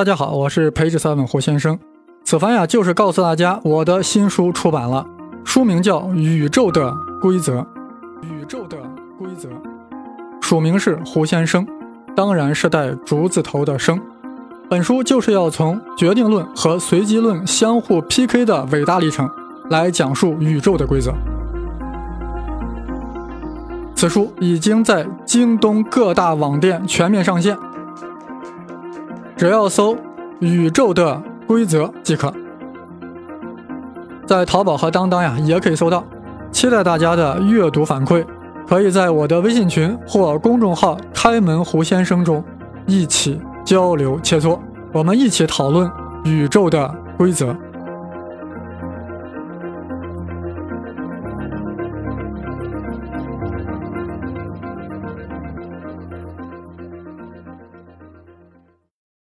大家好，我是培智 seven 胡先生。此番呀，就是告诉大家我的新书出版了，书名叫《宇宙的规则》。宇宙的规则，署名是胡先生，当然是带竹字头的生。本书就是要从决定论和随机论相互 PK 的伟大历程，来讲述宇宙的规则。此书已经在京东各大网店全面上线。只要搜“宇宙的规则”即可，在淘宝和当当呀也可以搜到。期待大家的阅读反馈，可以在我的微信群或公众号“开门胡先生”中一起交流切磋，我们一起讨论宇宙的规则。